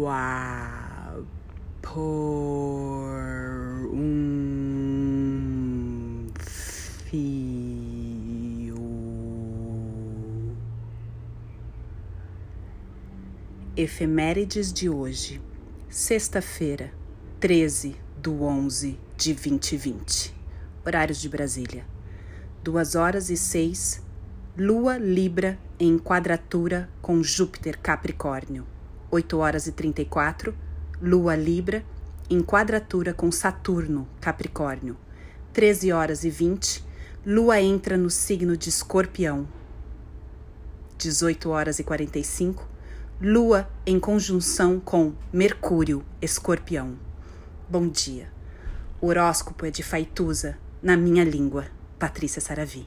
lua por um fio. Efemérides de hoje, sexta-feira, 13 do 11 de 2020, horários de Brasília, 2 horas e 6 Lua Libra em quadratura com Júpiter Capricórnio. 8 horas e 34. Lua Libra em quadratura com Saturno Capricórnio. 13 horas e 20. Lua entra no signo de Escorpião. 18 horas e 45. Lua em conjunção com Mercúrio Escorpião. Bom dia. O horóscopo é de Faituza, na minha língua, Patrícia Saravi.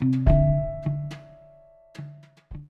Thank you.